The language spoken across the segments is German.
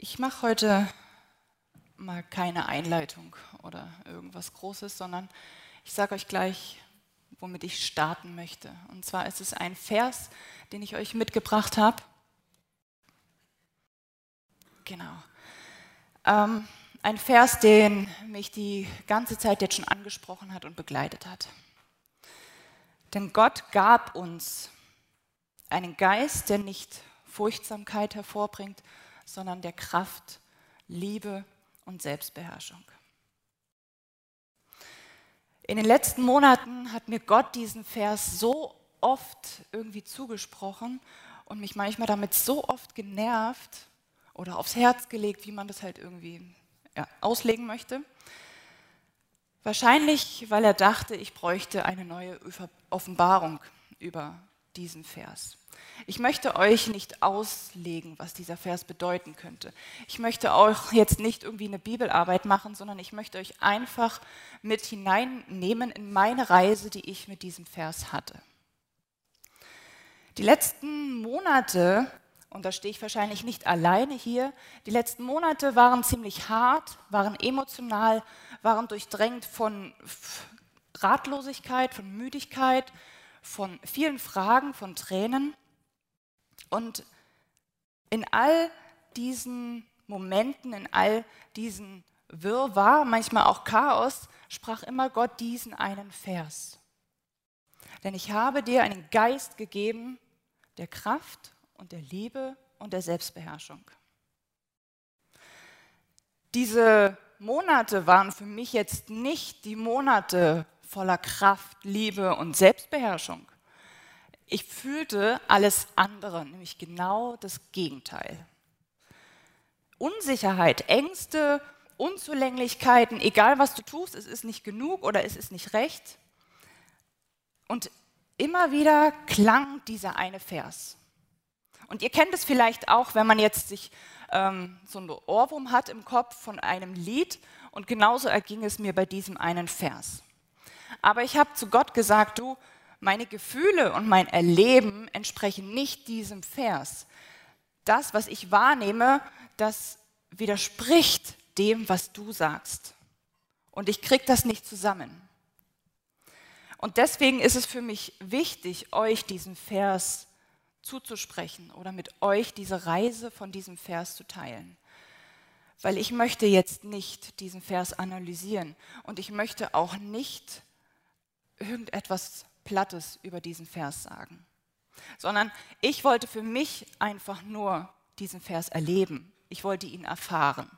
Ich mache heute mal keine Einleitung oder irgendwas Großes, sondern ich sage euch gleich, womit ich starten möchte. Und zwar ist es ein Vers, den ich euch mitgebracht habe. Genau. Ähm, ein Vers, den mich die ganze Zeit jetzt schon angesprochen hat und begleitet hat. Denn Gott gab uns einen Geist, der nicht Furchtsamkeit hervorbringt, sondern der Kraft, Liebe und Selbstbeherrschung. In den letzten Monaten hat mir Gott diesen Vers so oft irgendwie zugesprochen und mich manchmal damit so oft genervt oder aufs Herz gelegt, wie man das halt irgendwie ja, auslegen möchte. Wahrscheinlich, weil er dachte, ich bräuchte eine neue Offenbarung über diesen Vers. Ich möchte euch nicht auslegen, was dieser Vers bedeuten könnte. Ich möchte auch jetzt nicht irgendwie eine Bibelarbeit machen, sondern ich möchte euch einfach mit hineinnehmen in meine Reise, die ich mit diesem Vers hatte. Die letzten Monate, und da stehe ich wahrscheinlich nicht alleine hier, die letzten Monate waren ziemlich hart, waren emotional, waren durchdrängt von Ratlosigkeit, von Müdigkeit, von vielen Fragen, von Tränen. Und in all diesen Momenten, in all diesen Wirrwarr, manchmal auch Chaos, sprach immer Gott diesen einen Vers. Denn ich habe dir einen Geist gegeben der Kraft und der Liebe und der Selbstbeherrschung. Diese Monate waren für mich jetzt nicht die Monate voller Kraft, Liebe und Selbstbeherrschung. Ich fühlte alles andere, nämlich genau das Gegenteil. Unsicherheit, Ängste, Unzulänglichkeiten, egal was du tust, es ist nicht genug oder es ist nicht recht. Und immer wieder klang dieser eine Vers. Und ihr kennt es vielleicht auch, wenn man jetzt sich ähm, so ein Ohrwurm hat im Kopf von einem Lied. Und genauso erging es mir bei diesem einen Vers. Aber ich habe zu Gott gesagt, du, meine Gefühle und mein Erleben entsprechen nicht diesem Vers. Das, was ich wahrnehme, das widerspricht dem, was du sagst. Und ich kriege das nicht zusammen. Und deswegen ist es für mich wichtig, euch diesen Vers zuzusprechen oder mit euch diese Reise von diesem Vers zu teilen. Weil ich möchte jetzt nicht diesen Vers analysieren und ich möchte auch nicht irgendetwas Plattes über diesen Vers sagen, sondern ich wollte für mich einfach nur diesen Vers erleben. Ich wollte ihn erfahren.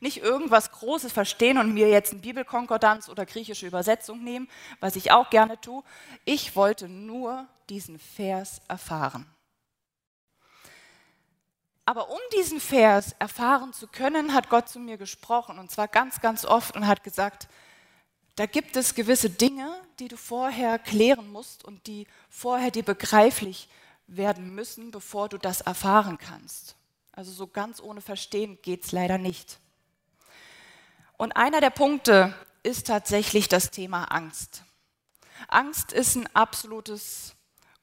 Nicht irgendwas Großes verstehen und mir jetzt ein Bibelkonkordanz oder griechische Übersetzung nehmen, was ich auch gerne tue. Ich wollte nur diesen Vers erfahren. Aber um diesen Vers erfahren zu können, hat Gott zu mir gesprochen und zwar ganz, ganz oft und hat gesagt, da gibt es gewisse Dinge, die du vorher klären musst und die vorher dir begreiflich werden müssen, bevor du das erfahren kannst. Also so ganz ohne Verstehen geht es leider nicht. Und einer der Punkte ist tatsächlich das Thema Angst. Angst ist ein absolutes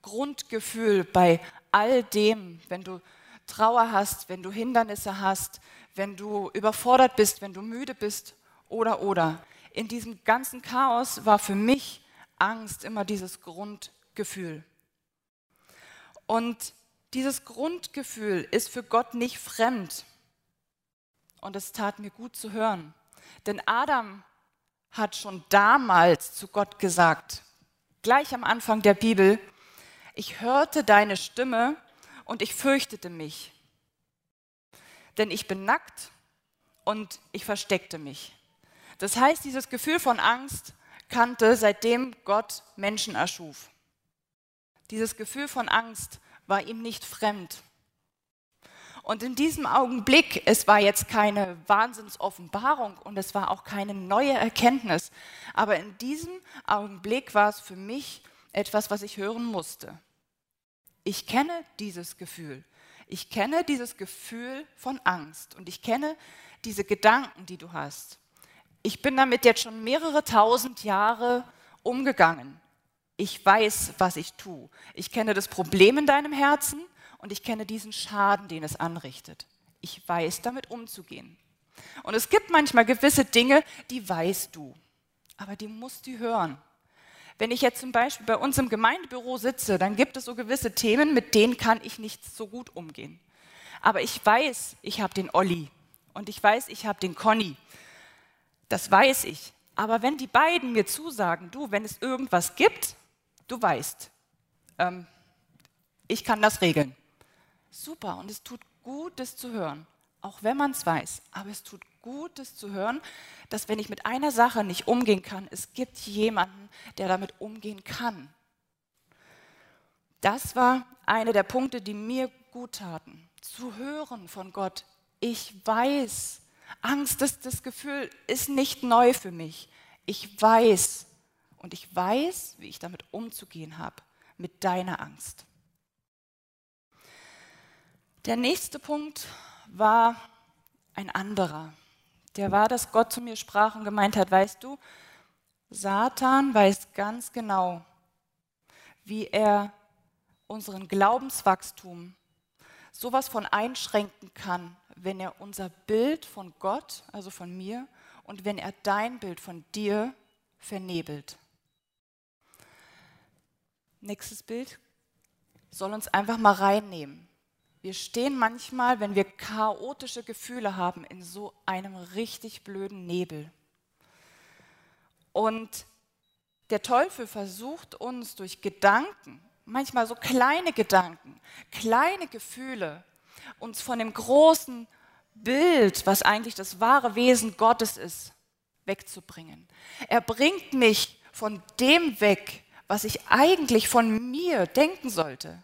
Grundgefühl bei all dem, wenn du Trauer hast, wenn du Hindernisse hast, wenn du überfordert bist, wenn du müde bist oder oder in diesem ganzen Chaos war für mich Angst immer dieses Grundgefühl. Und dieses Grundgefühl ist für Gott nicht fremd. Und es tat mir gut zu hören. Denn Adam hat schon damals zu Gott gesagt, gleich am Anfang der Bibel, ich hörte deine Stimme und ich fürchtete mich. Denn ich bin nackt und ich versteckte mich. Das heißt, dieses Gefühl von Angst kannte, seitdem Gott Menschen erschuf. Dieses Gefühl von Angst war ihm nicht fremd. Und in diesem Augenblick, es war jetzt keine Wahnsinnsoffenbarung und es war auch keine neue Erkenntnis, aber in diesem Augenblick war es für mich etwas, was ich hören musste. Ich kenne dieses Gefühl. Ich kenne dieses Gefühl von Angst und ich kenne diese Gedanken, die du hast. Ich bin damit jetzt schon mehrere tausend Jahre umgegangen. Ich weiß, was ich tue. Ich kenne das Problem in deinem Herzen und ich kenne diesen Schaden, den es anrichtet. Ich weiß damit umzugehen. Und es gibt manchmal gewisse Dinge, die weißt du, aber die musst du hören. Wenn ich jetzt zum Beispiel bei uns im Gemeindebüro sitze, dann gibt es so gewisse Themen, mit denen kann ich nicht so gut umgehen. Aber ich weiß, ich habe den Olli und ich weiß, ich habe den Conny. Das weiß ich. Aber wenn die beiden mir zusagen, du, wenn es irgendwas gibt, du weißt, ähm, ich kann das regeln. Super, und es tut gut, das zu hören, auch wenn man es weiß. Aber es tut gut, das zu hören, dass wenn ich mit einer Sache nicht umgehen kann, es gibt jemanden, der damit umgehen kann. Das war einer der Punkte, die mir gut taten. Zu hören von Gott, ich weiß, Angst, das, das Gefühl ist nicht neu für mich. Ich weiß und ich weiß, wie ich damit umzugehen habe, mit deiner Angst. Der nächste Punkt war ein anderer. Der war, dass Gott zu mir sprach und gemeint hat, weißt du, Satan weiß ganz genau, wie er unseren Glaubenswachstum sowas von einschränken kann, wenn er unser Bild von Gott, also von mir, und wenn er dein Bild von dir vernebelt. Nächstes Bild soll uns einfach mal reinnehmen. Wir stehen manchmal, wenn wir chaotische Gefühle haben, in so einem richtig blöden Nebel. Und der Teufel versucht uns durch Gedanken, manchmal so kleine Gedanken, kleine Gefühle, uns von dem großen Bild, was eigentlich das wahre Wesen Gottes ist, wegzubringen. Er bringt mich von dem weg, was ich eigentlich von mir denken sollte.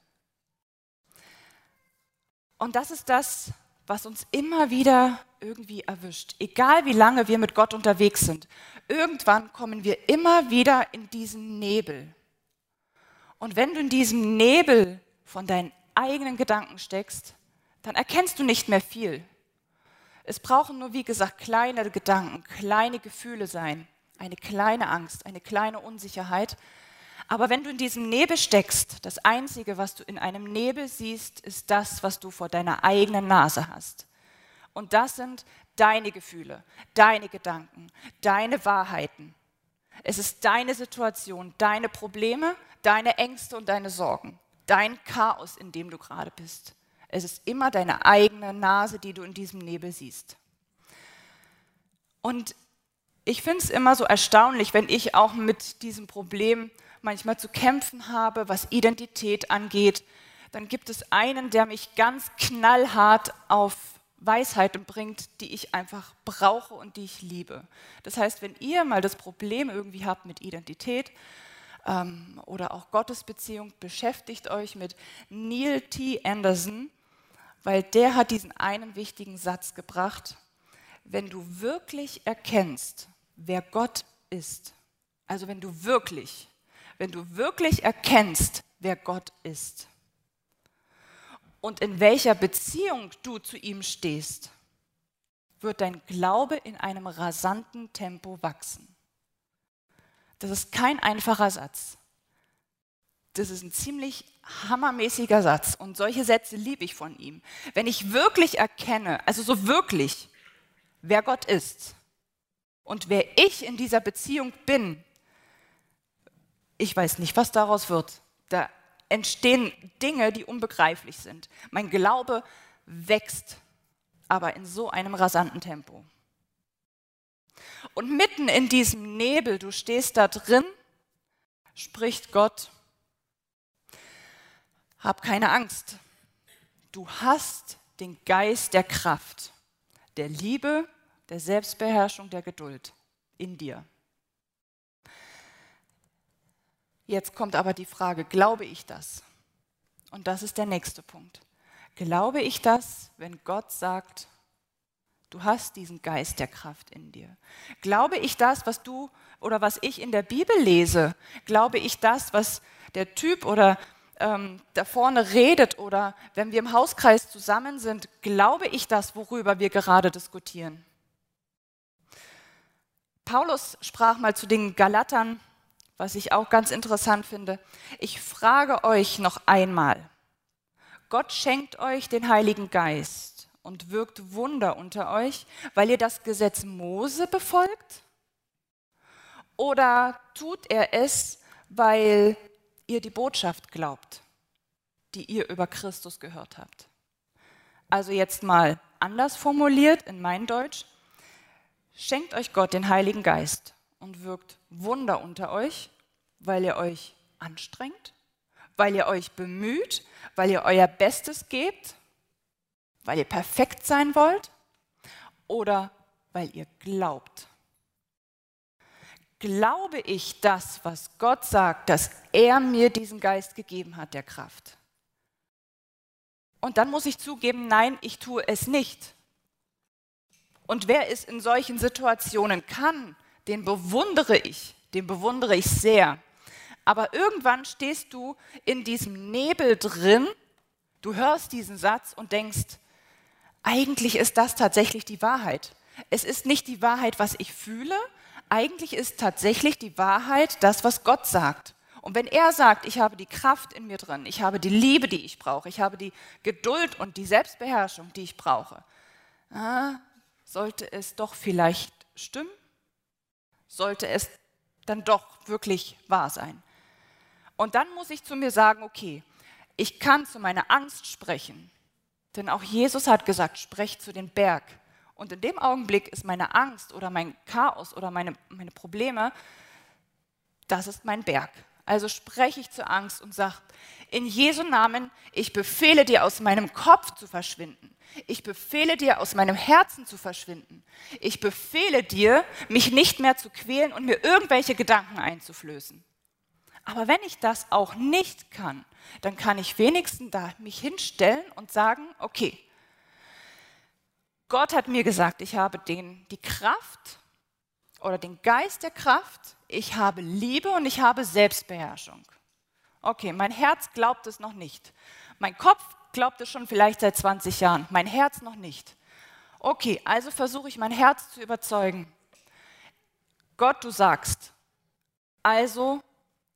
Und das ist das, was uns immer wieder irgendwie erwischt. Egal wie lange wir mit Gott unterwegs sind, irgendwann kommen wir immer wieder in diesen Nebel. Und wenn du in diesem Nebel von deinen eigenen Gedanken steckst, dann erkennst du nicht mehr viel. Es brauchen nur, wie gesagt, kleine Gedanken, kleine Gefühle sein, eine kleine Angst, eine kleine Unsicherheit, aber wenn du in diesem Nebel steckst, das Einzige, was du in einem Nebel siehst, ist das, was du vor deiner eigenen Nase hast. Und das sind deine Gefühle, deine Gedanken, deine Wahrheiten. Es ist deine Situation, deine Probleme, deine Ängste und deine Sorgen, dein Chaos, in dem du gerade bist. Es ist immer deine eigene Nase, die du in diesem Nebel siehst. Und ich finde es immer so erstaunlich, wenn ich auch mit diesem Problem manchmal zu kämpfen habe, was Identität angeht, dann gibt es einen, der mich ganz knallhart auf Weisheiten bringt, die ich einfach brauche und die ich liebe. Das heißt, wenn ihr mal das Problem irgendwie habt mit Identität ähm, oder auch Gottesbeziehung, beschäftigt euch mit Neil T. Anderson, weil der hat diesen einen wichtigen Satz gebracht. Wenn du wirklich erkennst, wer Gott ist, also wenn du wirklich wenn du wirklich erkennst, wer Gott ist und in welcher Beziehung du zu ihm stehst, wird dein Glaube in einem rasanten Tempo wachsen. Das ist kein einfacher Satz. Das ist ein ziemlich hammermäßiger Satz und solche Sätze liebe ich von ihm. Wenn ich wirklich erkenne, also so wirklich, wer Gott ist und wer ich in dieser Beziehung bin, ich weiß nicht, was daraus wird. Da entstehen Dinge, die unbegreiflich sind. Mein Glaube wächst, aber in so einem rasanten Tempo. Und mitten in diesem Nebel, du stehst da drin, spricht Gott, hab keine Angst. Du hast den Geist der Kraft, der Liebe, der Selbstbeherrschung, der Geduld in dir. Jetzt kommt aber die Frage, glaube ich das? Und das ist der nächste Punkt. Glaube ich das, wenn Gott sagt, du hast diesen Geist der Kraft in dir? Glaube ich das, was du oder was ich in der Bibel lese? Glaube ich das, was der Typ oder ähm, da vorne redet oder wenn wir im Hauskreis zusammen sind, glaube ich das, worüber wir gerade diskutieren? Paulus sprach mal zu den Galatern, was ich auch ganz interessant finde. Ich frage euch noch einmal, Gott schenkt euch den Heiligen Geist und wirkt Wunder unter euch, weil ihr das Gesetz Mose befolgt? Oder tut er es, weil ihr die Botschaft glaubt, die ihr über Christus gehört habt? Also jetzt mal anders formuliert in mein Deutsch. Schenkt euch Gott den Heiligen Geist und wirkt Wunder unter euch, weil ihr euch anstrengt, weil ihr euch bemüht, weil ihr euer Bestes gebt, weil ihr perfekt sein wollt oder weil ihr glaubt. Glaube ich das, was Gott sagt, dass er mir diesen Geist gegeben hat, der Kraft? Und dann muss ich zugeben, nein, ich tue es nicht. Und wer es in solchen Situationen kann, den bewundere ich, den bewundere ich sehr. Aber irgendwann stehst du in diesem Nebel drin, du hörst diesen Satz und denkst, eigentlich ist das tatsächlich die Wahrheit. Es ist nicht die Wahrheit, was ich fühle, eigentlich ist tatsächlich die Wahrheit das, was Gott sagt. Und wenn er sagt, ich habe die Kraft in mir drin, ich habe die Liebe, die ich brauche, ich habe die Geduld und die Selbstbeherrschung, die ich brauche, ah, sollte es doch vielleicht stimmen? Sollte es dann doch wirklich wahr sein? Und dann muss ich zu mir sagen, okay, ich kann zu meiner Angst sprechen. Denn auch Jesus hat gesagt, sprech zu den Berg. Und in dem Augenblick ist meine Angst oder mein Chaos oder meine, meine Probleme, das ist mein Berg. Also spreche ich zur Angst und sage, in Jesu Namen, ich befehle dir aus meinem Kopf zu verschwinden. Ich befehle dir aus meinem Herzen zu verschwinden. Ich befehle dir, mich nicht mehr zu quälen und mir irgendwelche Gedanken einzuflößen. Aber wenn ich das auch nicht kann, dann kann ich wenigstens da mich hinstellen und sagen, okay, Gott hat mir gesagt, ich habe den, die Kraft oder den Geist der Kraft, ich habe Liebe und ich habe Selbstbeherrschung. Okay, mein Herz glaubt es noch nicht. Mein Kopf glaubt es schon vielleicht seit 20 Jahren, mein Herz noch nicht. Okay, also versuche ich mein Herz zu überzeugen. Gott, du sagst, also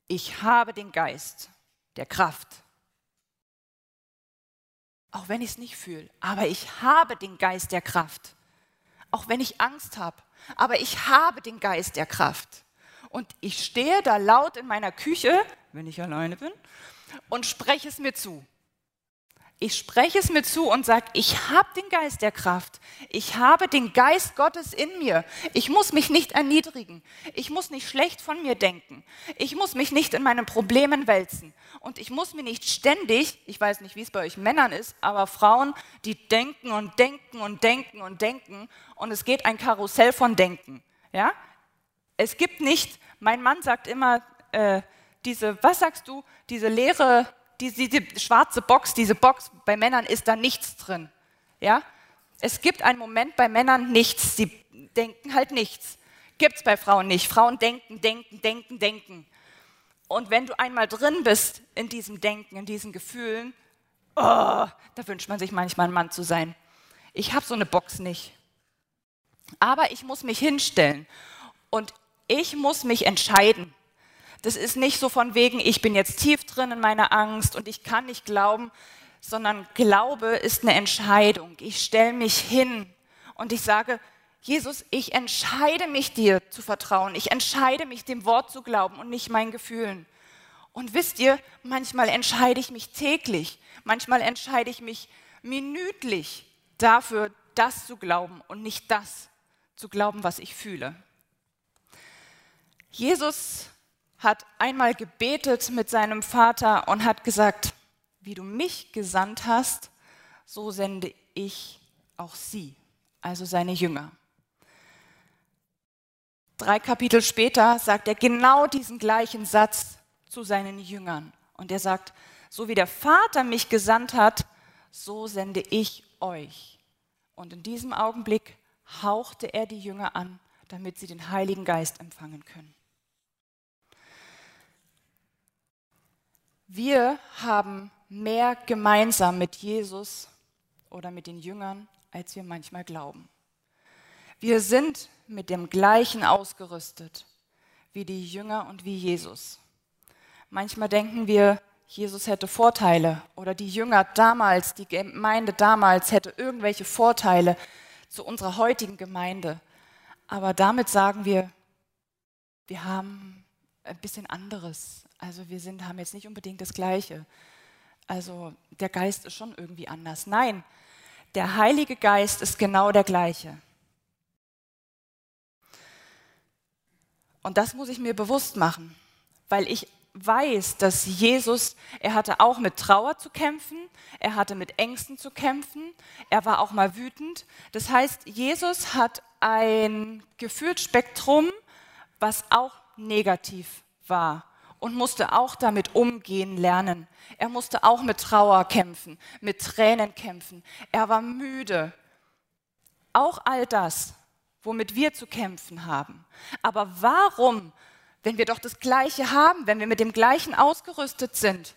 ich habe den Geist der Kraft. Auch wenn ich es nicht fühle, aber ich habe den Geist der Kraft. Auch wenn ich Angst habe, aber ich habe den Geist der Kraft. Und ich stehe da laut in meiner Küche, wenn ich alleine bin, und spreche es mir zu. Ich spreche es mir zu und sage, ich habe den Geist der Kraft. Ich habe den Geist Gottes in mir. Ich muss mich nicht erniedrigen. Ich muss nicht schlecht von mir denken. Ich muss mich nicht in meinen Problemen wälzen. Und ich muss mir nicht ständig, ich weiß nicht, wie es bei euch Männern ist, aber Frauen, die denken und denken und denken und denken. Und es geht ein Karussell von Denken. Ja? Es gibt nicht, mein Mann sagt immer, äh, diese, was sagst du, diese leere diese, diese schwarze Box, diese Box, bei Männern ist da nichts drin. Ja? Es gibt einen Moment bei Männern nichts, sie denken halt nichts. Gibt es bei Frauen nicht. Frauen denken, denken, denken, denken. Und wenn du einmal drin bist in diesem Denken, in diesen Gefühlen, oh, da wünscht man sich manchmal ein Mann zu sein. Ich habe so eine Box nicht. Aber ich muss mich hinstellen und ich muss mich entscheiden. Das ist nicht so von wegen, ich bin jetzt tief drin in meiner Angst und ich kann nicht glauben, sondern Glaube ist eine Entscheidung. Ich stelle mich hin und ich sage, Jesus, ich entscheide mich dir zu vertrauen. Ich entscheide mich dem Wort zu glauben und nicht meinen Gefühlen. Und wisst ihr, manchmal entscheide ich mich täglich, manchmal entscheide ich mich minütlich dafür, das zu glauben und nicht das zu glauben, was ich fühle. Jesus hat einmal gebetet mit seinem Vater und hat gesagt, wie du mich gesandt hast, so sende ich auch sie, also seine Jünger. Drei Kapitel später sagt er genau diesen gleichen Satz zu seinen Jüngern. Und er sagt, so wie der Vater mich gesandt hat, so sende ich euch. Und in diesem Augenblick hauchte er die Jünger an, damit sie den Heiligen Geist empfangen können. Wir haben mehr gemeinsam mit Jesus oder mit den Jüngern, als wir manchmal glauben. Wir sind mit dem gleichen ausgerüstet wie die Jünger und wie Jesus. Manchmal denken wir, Jesus hätte Vorteile oder die Jünger damals, die Gemeinde damals hätte irgendwelche Vorteile zu unserer heutigen Gemeinde. Aber damit sagen wir, wir haben ein bisschen anderes. Also wir sind, haben jetzt nicht unbedingt das Gleiche. Also der Geist ist schon irgendwie anders. Nein, der Heilige Geist ist genau der gleiche. Und das muss ich mir bewusst machen, weil ich weiß, dass Jesus, er hatte auch mit Trauer zu kämpfen, er hatte mit Ängsten zu kämpfen, er war auch mal wütend. Das heißt, Jesus hat ein Gefühlsspektrum, was auch negativ war und musste auch damit umgehen lernen. Er musste auch mit Trauer kämpfen, mit Tränen kämpfen. Er war müde. Auch all das, womit wir zu kämpfen haben. Aber warum wenn wir doch das Gleiche haben, wenn wir mit dem Gleichen ausgerüstet sind,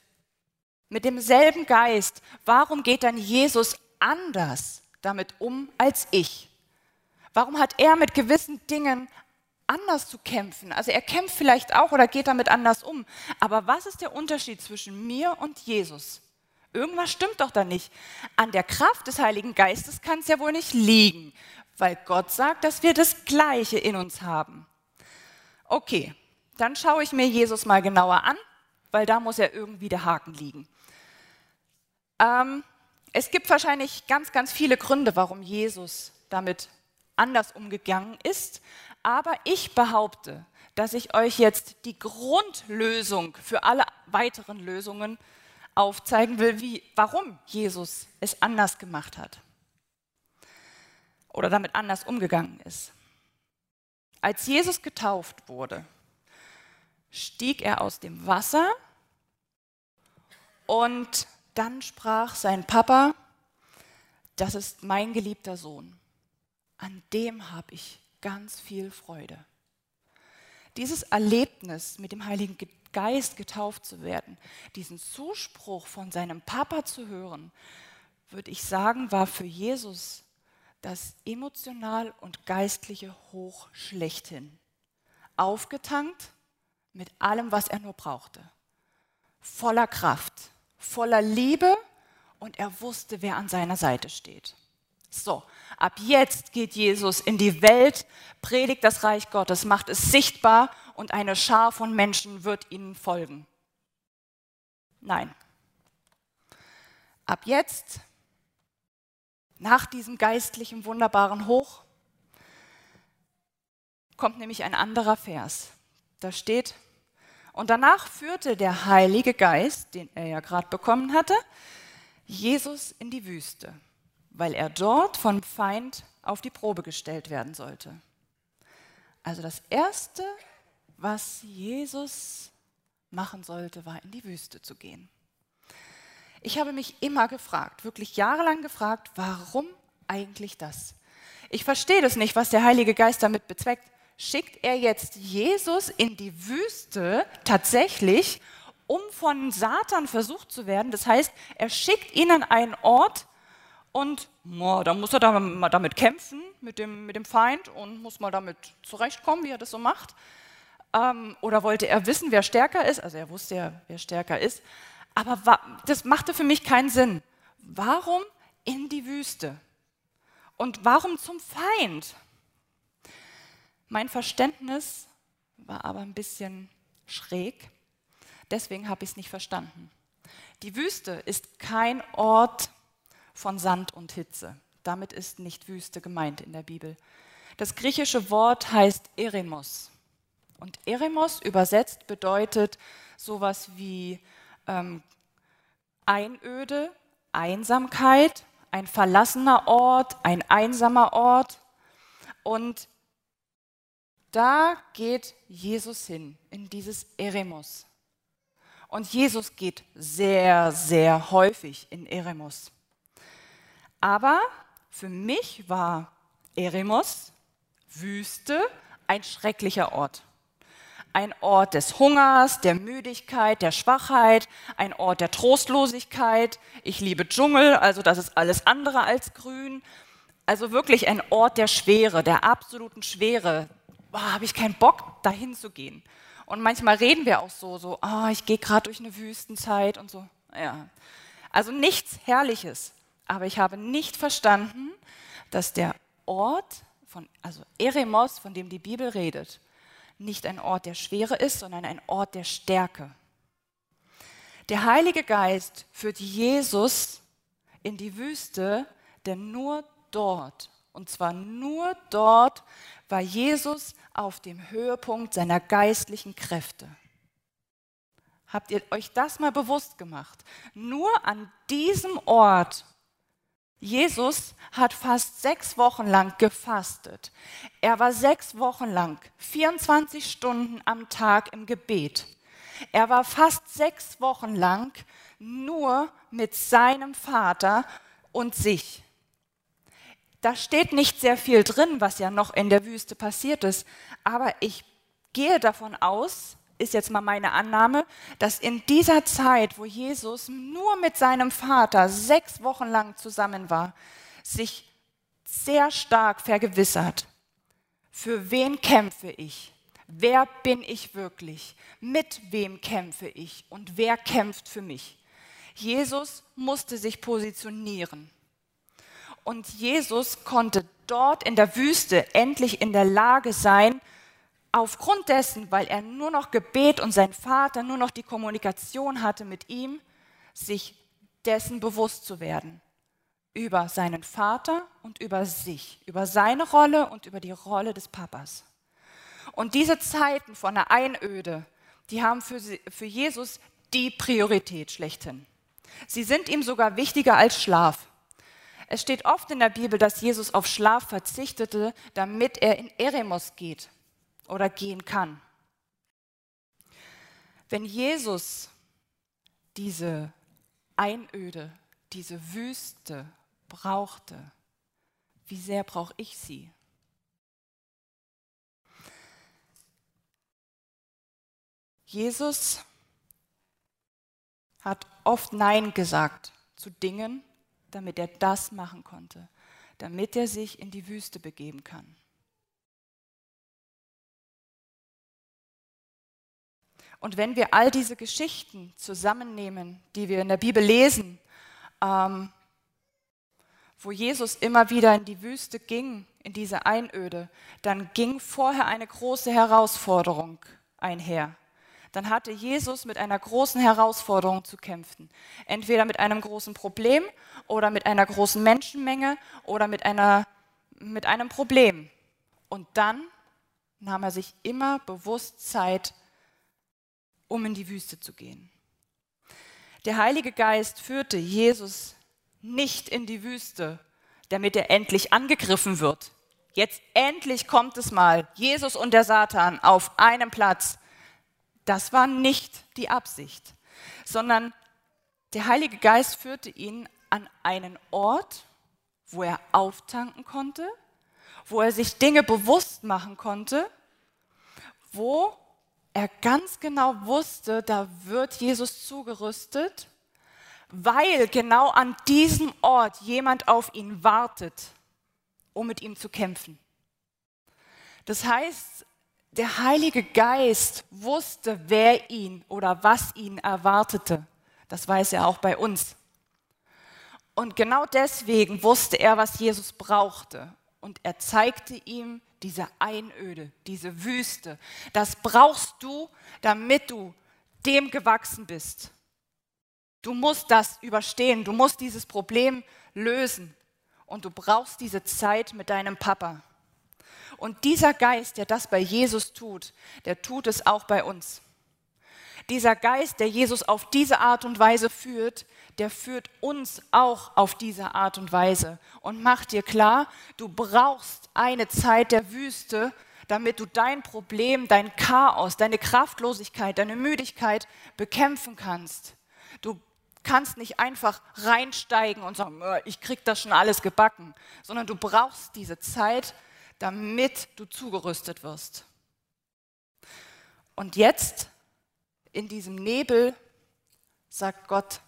mit demselben Geist, warum geht dann Jesus anders damit um als ich? Warum hat er mit gewissen Dingen anders zu kämpfen? Also er kämpft vielleicht auch oder geht damit anders um. Aber was ist der Unterschied zwischen mir und Jesus? Irgendwas stimmt doch da nicht. An der Kraft des Heiligen Geistes kann es ja wohl nicht liegen, weil Gott sagt, dass wir das Gleiche in uns haben. Okay, dann schaue ich mir Jesus mal genauer an, weil da muss ja irgendwie der Haken liegen. Ähm, es gibt wahrscheinlich ganz, ganz viele Gründe, warum Jesus damit anders umgegangen ist, aber ich behaupte, dass ich euch jetzt die Grundlösung für alle weiteren Lösungen aufzeigen will, wie, warum Jesus es anders gemacht hat oder damit anders umgegangen ist. Als Jesus getauft wurde, stieg er aus dem Wasser und dann sprach sein Papa, das ist mein geliebter Sohn, an dem habe ich ganz viel Freude. Dieses Erlebnis, mit dem Heiligen Geist getauft zu werden, diesen Zuspruch von seinem Papa zu hören, würde ich sagen, war für Jesus das emotional und geistliche Hoch schlechthin. Aufgetankt mit allem, was er nur brauchte. Voller Kraft, voller Liebe und er wusste, wer an seiner Seite steht. So, ab jetzt geht Jesus in die Welt, predigt das Reich Gottes, macht es sichtbar und eine Schar von Menschen wird ihnen folgen. Nein. Ab jetzt, nach diesem geistlichen, wunderbaren Hoch, kommt nämlich ein anderer Vers. Da steht, und danach führte der Heilige Geist, den er ja gerade bekommen hatte, Jesus in die Wüste, weil er dort vom Feind auf die Probe gestellt werden sollte. Also das Erste, was Jesus machen sollte, war in die Wüste zu gehen. Ich habe mich immer gefragt, wirklich jahrelang gefragt, warum eigentlich das? Ich verstehe das nicht, was der Heilige Geist damit bezweckt schickt er jetzt Jesus in die Wüste tatsächlich, um von Satan versucht zu werden. Das heißt, er schickt ihn an einen Ort und oh, da muss er damit kämpfen, mit dem, mit dem Feind und muss mal damit zurechtkommen, wie er das so macht. Ähm, oder wollte er wissen, wer stärker ist? Also er wusste ja, wer stärker ist. Aber das machte für mich keinen Sinn. Warum in die Wüste? Und warum zum Feind? Mein Verständnis war aber ein bisschen schräg, deswegen habe ich es nicht verstanden. Die Wüste ist kein Ort von Sand und Hitze. Damit ist nicht Wüste gemeint in der Bibel. Das griechische Wort heißt Eremos. Und Eremos übersetzt bedeutet sowas wie ähm, Einöde, Einsamkeit, ein verlassener Ort, ein einsamer Ort. Und da geht Jesus hin, in dieses Eremos. Und Jesus geht sehr, sehr häufig in Eremos. Aber für mich war Eremos, Wüste, ein schrecklicher Ort. Ein Ort des Hungers, der Müdigkeit, der Schwachheit, ein Ort der Trostlosigkeit. Ich liebe Dschungel, also das ist alles andere als grün. Also wirklich ein Ort der Schwere, der absoluten Schwere, oh, habe ich keinen Bock, dahin zu gehen. Und manchmal reden wir auch so, so, oh, ich gehe gerade durch eine Wüstenzeit und so. Ja. Also nichts Herrliches. Aber ich habe nicht verstanden, dass der Ort, von, also Eremos, von dem die Bibel redet, nicht ein Ort der Schwere ist, sondern ein Ort der Stärke. Der Heilige Geist führt Jesus in die Wüste, denn nur dort, und zwar nur dort, war Jesus auf dem Höhepunkt seiner geistlichen Kräfte. Habt ihr euch das mal bewusst gemacht? Nur an diesem Ort Jesus hat fast sechs Wochen lang gefastet. Er war sechs Wochen lang 24 Stunden am Tag im Gebet. Er war fast sechs Wochen lang nur mit seinem Vater und sich. Da steht nicht sehr viel drin, was ja noch in der Wüste passiert ist, aber ich gehe davon aus, ist jetzt mal meine Annahme, dass in dieser Zeit, wo Jesus nur mit seinem Vater sechs Wochen lang zusammen war, sich sehr stark vergewissert, für wen kämpfe ich? Wer bin ich wirklich? Mit wem kämpfe ich? Und wer kämpft für mich? Jesus musste sich positionieren. Und Jesus konnte dort in der Wüste endlich in der Lage sein, aufgrund dessen, weil er nur noch Gebet und sein Vater nur noch die Kommunikation hatte mit ihm, sich dessen bewusst zu werden. Über seinen Vater und über sich, über seine Rolle und über die Rolle des Papas. Und diese Zeiten von der Einöde, die haben für, für Jesus die Priorität schlechthin. Sie sind ihm sogar wichtiger als Schlaf. Es steht oft in der Bibel, dass Jesus auf Schlaf verzichtete, damit er in Eremos geht oder gehen kann. Wenn Jesus diese Einöde, diese Wüste brauchte, wie sehr brauche ich sie? Jesus hat oft Nein gesagt zu Dingen, damit er das machen konnte, damit er sich in die Wüste begeben kann. Und wenn wir all diese Geschichten zusammennehmen, die wir in der Bibel lesen, ähm, wo Jesus immer wieder in die Wüste ging, in diese Einöde, dann ging vorher eine große Herausforderung einher. Dann hatte Jesus mit einer großen Herausforderung zu kämpfen. Entweder mit einem großen Problem oder mit einer großen Menschenmenge oder mit, einer, mit einem Problem. Und dann nahm er sich immer bewusst Zeit um in die Wüste zu gehen. Der Heilige Geist führte Jesus nicht in die Wüste, damit er endlich angegriffen wird. Jetzt endlich kommt es mal, Jesus und der Satan auf einem Platz. Das war nicht die Absicht, sondern der Heilige Geist führte ihn an einen Ort, wo er auftanken konnte, wo er sich Dinge bewusst machen konnte, wo er ganz genau wusste, da wird Jesus zugerüstet, weil genau an diesem Ort jemand auf ihn wartet, um mit ihm zu kämpfen. Das heißt, der Heilige Geist wusste, wer ihn oder was ihn erwartete. Das weiß er auch bei uns. Und genau deswegen wusste er, was Jesus brauchte. Und er zeigte ihm diese Einöde, diese Wüste. Das brauchst du, damit du dem gewachsen bist. Du musst das überstehen, du musst dieses Problem lösen und du brauchst diese Zeit mit deinem Papa. Und dieser Geist, der das bei Jesus tut, der tut es auch bei uns. Dieser Geist, der Jesus auf diese Art und Weise führt, der führt uns auch auf diese Art und Weise und macht dir klar, du brauchst eine Zeit der Wüste, damit du dein Problem, dein Chaos, deine Kraftlosigkeit, deine Müdigkeit bekämpfen kannst. Du kannst nicht einfach reinsteigen und sagen, ich krieg das schon alles gebacken, sondern du brauchst diese Zeit, damit du zugerüstet wirst. Und jetzt in diesem Nebel sagt Gott,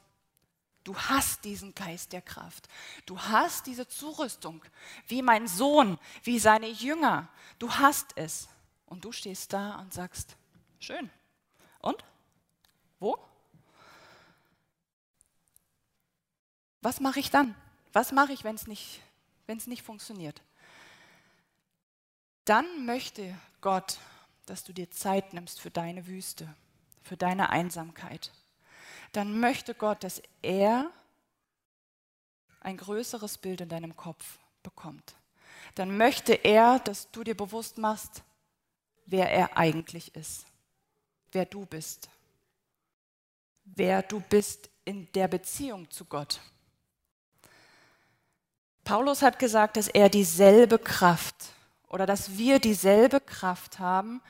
du hast diesen Geist der Kraft, du hast diese Zurüstung, wie mein Sohn, wie seine Jünger, du hast es. Und du stehst da und sagst, Schön. Und? Wo? Was mache ich dann? Was mache ich, wenn es nicht, nicht funktioniert? Dann möchte Gott, dass du dir Zeit nimmst für deine Wüste, für deine Einsamkeit. Dann möchte Gott, dass er ein größeres Bild in deinem Kopf bekommt. Dann möchte er, dass du dir bewusst machst, wer er eigentlich ist, wer du bist, wer du bist in der Beziehung zu Gott. Paulus hat gesagt, dass er dieselbe Kraft oder dass wir dieselbe Kraft haben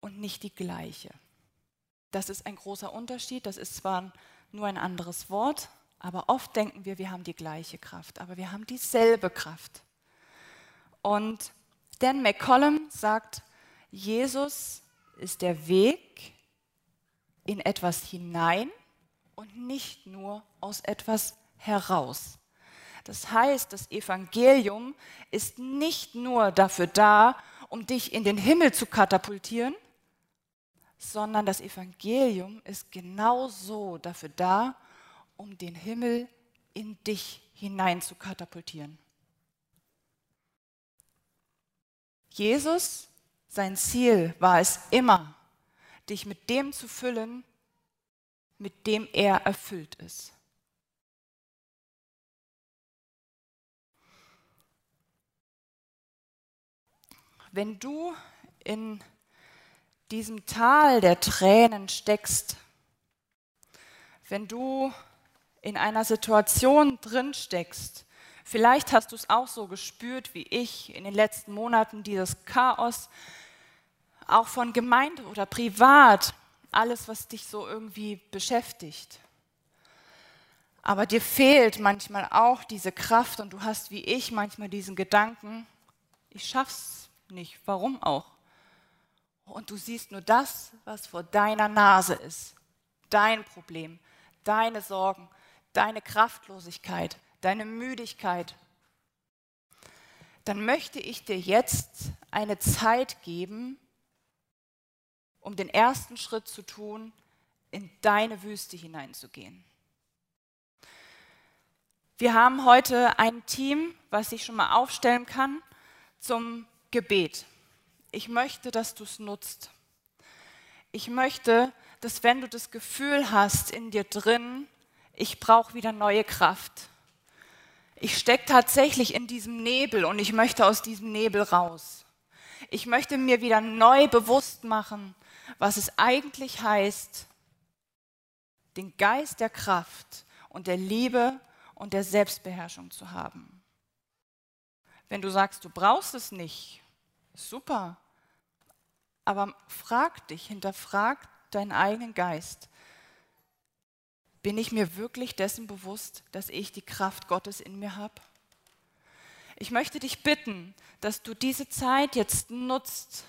und nicht die gleiche. Das ist ein großer Unterschied. Das ist zwar nur ein anderes Wort, aber oft denken wir, wir haben die gleiche Kraft, aber wir haben dieselbe Kraft. Und Dan McCollum sagt, Jesus ist der Weg in etwas hinein und nicht nur aus etwas heraus. Das heißt, das Evangelium ist nicht nur dafür da, um dich in den Himmel zu katapultieren, sondern das Evangelium ist genauso dafür da, um den Himmel in dich hinein zu katapultieren. Jesus, sein Ziel war es immer, dich mit dem zu füllen, mit dem er erfüllt ist. Wenn du in diesem Tal der Tränen steckst, wenn du in einer Situation drin steckst, vielleicht hast du es auch so gespürt wie ich in den letzten Monaten, dieses Chaos, auch von Gemeinde oder privat, alles, was dich so irgendwie beschäftigt. Aber dir fehlt manchmal auch diese Kraft und du hast wie ich manchmal diesen Gedanken, ich schaff's nicht. Warum auch? Und du siehst nur das, was vor deiner Nase ist. Dein Problem, deine Sorgen, deine Kraftlosigkeit, deine Müdigkeit. Dann möchte ich dir jetzt eine Zeit geben, um den ersten Schritt zu tun, in deine Wüste hineinzugehen. Wir haben heute ein Team, was sich schon mal aufstellen kann zum Gebet. Ich möchte, dass du es nutzt. Ich möchte, dass wenn du das Gefühl hast in dir drin, ich brauche wieder neue Kraft. Ich stecke tatsächlich in diesem Nebel und ich möchte aus diesem Nebel raus. Ich möchte mir wieder neu bewusst machen, was es eigentlich heißt, den Geist der Kraft und der Liebe und der Selbstbeherrschung zu haben. Wenn du sagst, du brauchst es nicht, Super. Aber frag dich, hinterfrag deinen eigenen Geist. Bin ich mir wirklich dessen bewusst, dass ich die Kraft Gottes in mir habe? Ich möchte dich bitten, dass du diese Zeit jetzt nutzt,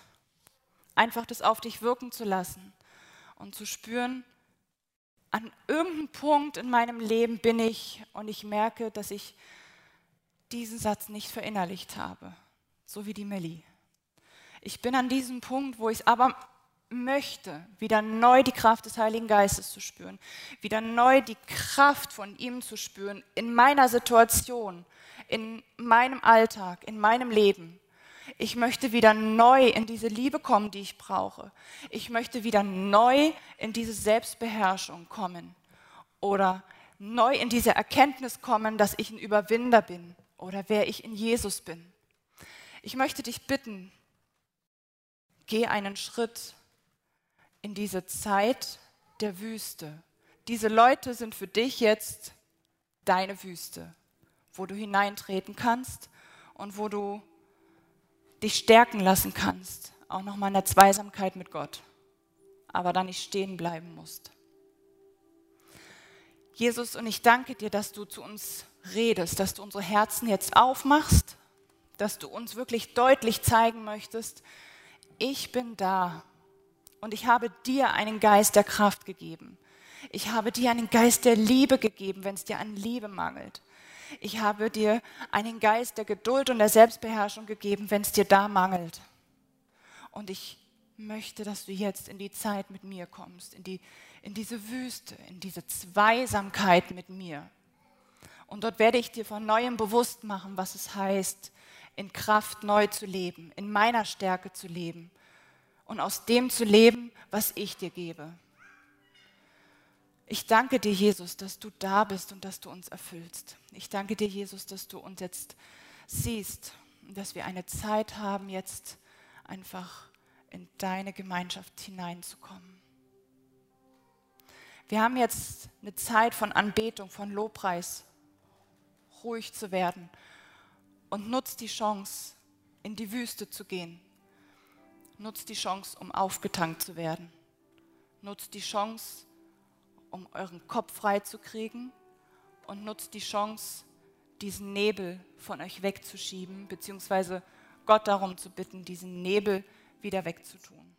einfach das auf dich wirken zu lassen und zu spüren, an irgendeinem Punkt in meinem Leben bin ich und ich merke, dass ich diesen Satz nicht verinnerlicht habe, so wie die Melli. Ich bin an diesem Punkt, wo ich aber möchte, wieder neu die Kraft des Heiligen Geistes zu spüren, wieder neu die Kraft von ihm zu spüren in meiner Situation, in meinem Alltag, in meinem Leben. Ich möchte wieder neu in diese Liebe kommen, die ich brauche. Ich möchte wieder neu in diese Selbstbeherrschung kommen oder neu in diese Erkenntnis kommen, dass ich ein Überwinder bin oder wer ich in Jesus bin. Ich möchte dich bitten, geh einen Schritt in diese Zeit der Wüste. Diese Leute sind für dich jetzt deine Wüste, wo du hineintreten kannst und wo du dich stärken lassen kannst, auch nochmal in der Zweisamkeit mit Gott, aber da nicht stehen bleiben musst. Jesus, und ich danke dir, dass du zu uns redest, dass du unsere Herzen jetzt aufmachst, dass du uns wirklich deutlich zeigen möchtest, ich bin da und ich habe dir einen Geist der Kraft gegeben. Ich habe dir einen Geist der Liebe gegeben, wenn es dir an Liebe mangelt. Ich habe dir einen Geist der Geduld und der Selbstbeherrschung gegeben, wenn es dir da mangelt. Und ich möchte, dass du jetzt in die Zeit mit mir kommst, in, die, in diese Wüste, in diese Zweisamkeit mit mir. Und dort werde ich dir von neuem bewusst machen, was es heißt, in Kraft neu zu leben, in meiner Stärke zu leben und aus dem zu leben, was ich dir gebe. Ich danke dir, Jesus, dass du da bist und dass du uns erfüllst. Ich danke dir, Jesus, dass du uns jetzt siehst und dass wir eine Zeit haben, jetzt einfach in deine Gemeinschaft hineinzukommen. Wir haben jetzt eine Zeit von Anbetung, von Lobpreis, ruhig zu werden und nutzt die Chance, in die Wüste zu gehen. Nutzt die Chance, um aufgetankt zu werden. Nutzt die Chance, um euren Kopf frei zu kriegen und nutzt die Chance, diesen Nebel von euch wegzuschieben, beziehungsweise Gott darum zu bitten, diesen Nebel wieder wegzutun.